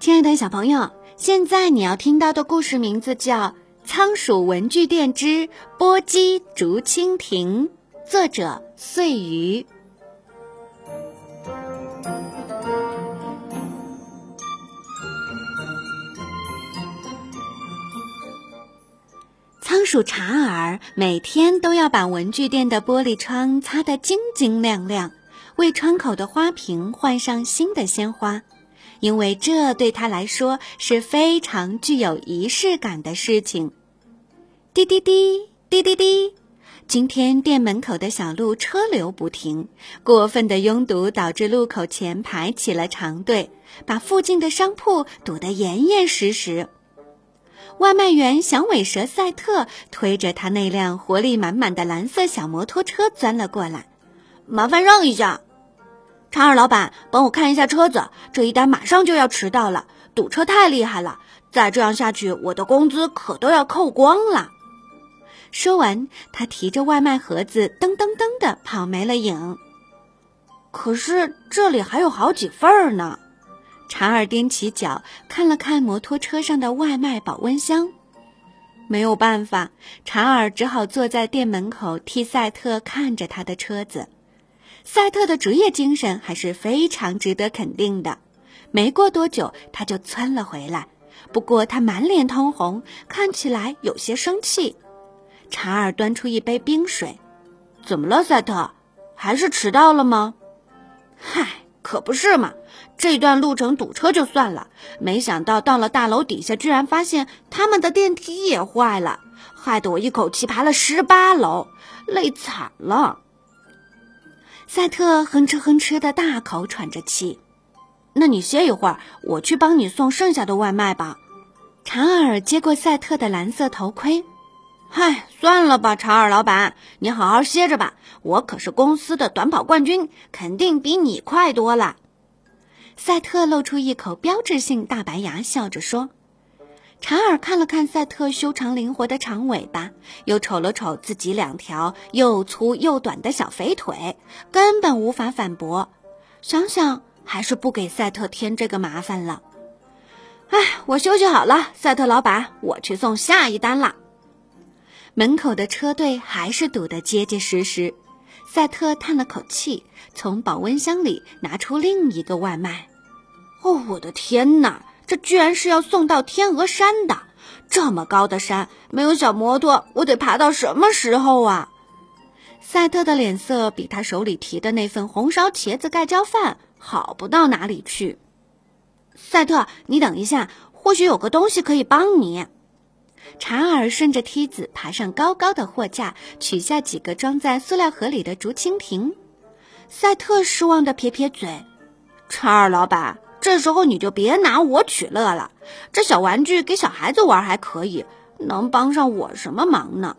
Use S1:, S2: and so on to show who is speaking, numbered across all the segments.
S1: 亲爱的小朋友，现在你要听到的故事名字叫《仓鼠文具店之波姬竹蜻蜓》，作者穗鱼。仓鼠查尔每天都要把文具店的玻璃窗擦得晶晶亮亮，为窗口的花瓶换上新的鲜花。因为这对他来说是非常具有仪式感的事情。滴滴滴，滴滴滴，今天店门口的小路车流不停，过分的拥堵导致路口前排起了长队，把附近的商铺堵得严严实实。外卖员响尾蛇赛特推着他那辆活力满满的蓝色小摩托车钻了过来，
S2: 麻烦让一下。查尔老板，帮我看一下车子，这一单马上就要迟到了，堵车太厉害了，再这样下去，我的工资可都要扣光了。
S1: 说完，他提着外卖盒子噔噔噔的跑没了影。
S2: 可是这里还有好几份呢。
S1: 查尔踮起脚看了看摩托车上的外卖保温箱，没有办法，查尔只好坐在店门口替赛特看着他的车子。赛特的职业精神还是非常值得肯定的。没过多久，他就窜了回来，不过他满脸通红，看起来有些生气。查尔端出一杯冰水：“
S2: 怎么了，赛特？还是迟到了吗？”“嗨，可不是嘛！这段路程堵车就算了，没想到到了大楼底下，居然发现他们的电梯也坏了，害得我一口气爬了十八楼，累惨了。”
S1: 赛特哼哧哼哧的大口喘着气，
S2: 那你歇一会儿，我去帮你送剩下的外卖吧。
S1: 查尔接过赛特的蓝色头盔，
S2: 嗨，算了吧，查尔老板，你好好歇着吧。我可是公司的短跑冠军，肯定比你快多了。
S1: 赛特露出一口标志性大白牙，笑着说。查尔看了看赛特修长灵活的长尾巴，又瞅了瞅自己两条又粗又短的小肥腿，根本无法反驳。想想还是不给赛特添这个麻烦了。
S2: 哎，我休息好了，赛特老板，我去送下一单了。
S1: 门口的车队还是堵得结结实实。赛特叹了口气，从保温箱里拿出另一个外卖。
S2: 哦，我的天哪！这居然是要送到天鹅山的，这么高的山，没有小摩托，我得爬到什么时候啊？
S1: 赛特的脸色比他手里提的那份红烧茄子盖浇饭好不到哪里去。
S2: 赛特，你等一下，或许有个东西可以帮你。
S1: 查尔顺着梯子爬上高高的货架，取下几个装在塑料盒里的竹蜻蜓。
S2: 赛特失望的撇撇嘴：“查尔老板。”这时候你就别拿我取乐了，这小玩具给小孩子玩还可以，能帮上我什么忙呢？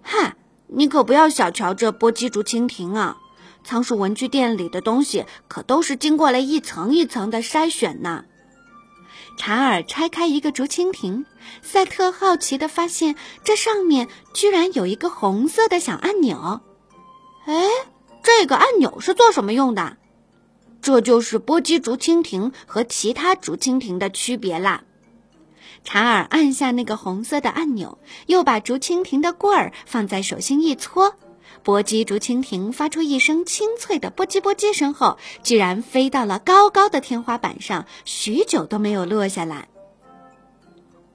S2: 嗨，你可不要小瞧这波姬竹蜻蜓啊！仓鼠文具店里的东西可都是经过了一层一层的筛选呢。
S1: 查尔拆开一个竹蜻蜓，赛特好奇地发现这上面居然有一个红色的小按钮。
S2: 哎，这个按钮是做什么用的？这就是波基竹蜻蜓和其他竹蜻蜓的区别啦。
S1: 查尔按下那个红色的按钮，又把竹蜻蜓的棍儿放在手心一搓，波姬竹蜻蜓发出一声清脆的“波叽波叽”声后，居然飞到了高高的天花板上，许久都没有落下来。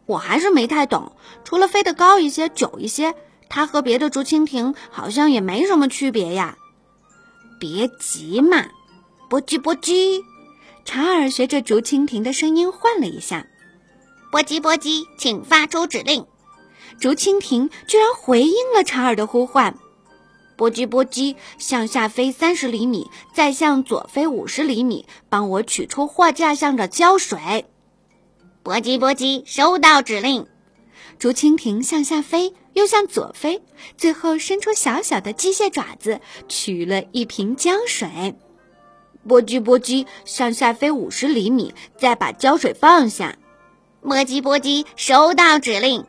S2: 我还是没太懂，除了飞得高一些、久一些，它和别的竹蜻蜓好像也没什么区别呀。别急嘛。波叽波叽，
S1: 查尔学着竹蜻蜓的声音换了一下：“
S3: 波叽波叽，请发出指令。”
S1: 竹蜻蜓居然回应了查尔的呼唤：“
S2: 波叽波叽，向下飞三十厘米，再向左飞五十厘米，帮我取出货架上的胶水。”
S3: 波叽波叽，收到指令。
S1: 竹蜻蜓向下飞，又向左飞，最后伸出小小的机械爪子，取了一瓶胶水。
S2: 波叽波叽，向下飞五十厘米，再把胶水放下。
S3: 波叽波叽，收到指令。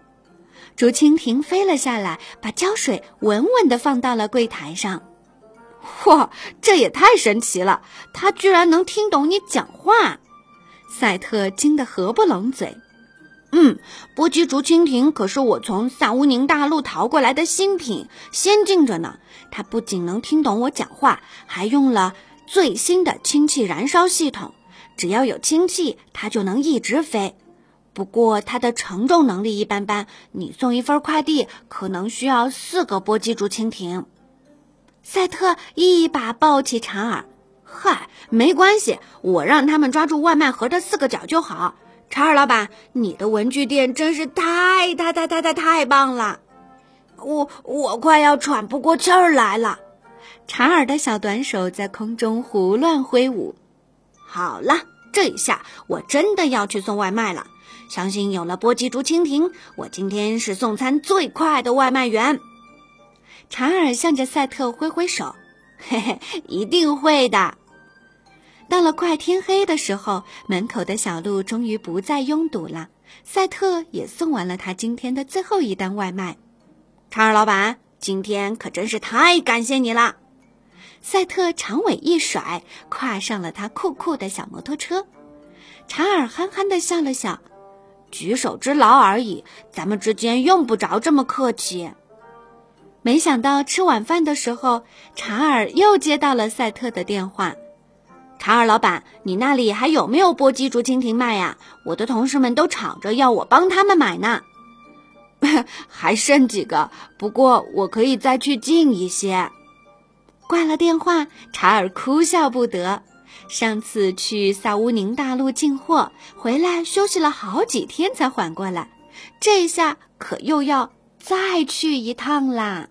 S1: 竹蜻蜓飞了下来，把胶水稳稳地放到了柜台上。
S2: 哇，这也太神奇了！它居然能听懂你讲话。
S1: 赛特惊得合不拢嘴。
S2: 嗯，波姬竹蜻蜓可是我从萨乌宁大陆淘过来的新品，先进着呢。它不仅能听懂我讲话，还用了最新的氢气燃烧系统。只要有氢气，它就能一直飞。不过它的承重能力一般般，你送一份快递可能需要四个波姬竹蜻蜓。
S1: 赛特一把抱起查尔，
S2: 嗨，没关系，我让他们抓住外卖盒的四个角就好。查尔老板，你的文具店真是太太太太太太棒了！我我快要喘不过气儿来了。
S1: 查尔的小短手在空中胡乱挥舞。
S2: 好了，这一下我真的要去送外卖了。相信有了波吉竹蜻蜓，我今天是送餐最快的外卖员。
S1: 查尔向着赛特挥挥手，
S2: 嘿嘿，一定会的。
S1: 到了快天黑的时候，门口的小路终于不再拥堵了。赛特也送完了他今天的最后一单外卖。
S2: 查尔老板，今天可真是太感谢你了！
S1: 赛特长尾一甩，跨上了他酷酷的小摩托车。查尔憨憨地笑了笑：“
S2: 举手之劳而已，咱们之间用不着这么客气。”
S1: 没想到吃晚饭的时候，查尔又接到了赛特的电话。
S2: 查尔老板，你那里还有没有波姬竹蜻蜓卖呀？我的同事们都吵着要我帮他们买呢。还剩几个，不过我可以再去进一些。
S1: 挂了电话，查尔哭笑不得。上次去萨乌宁大陆进货，回来休息了好几天才缓过来，这下可又要再去一趟啦。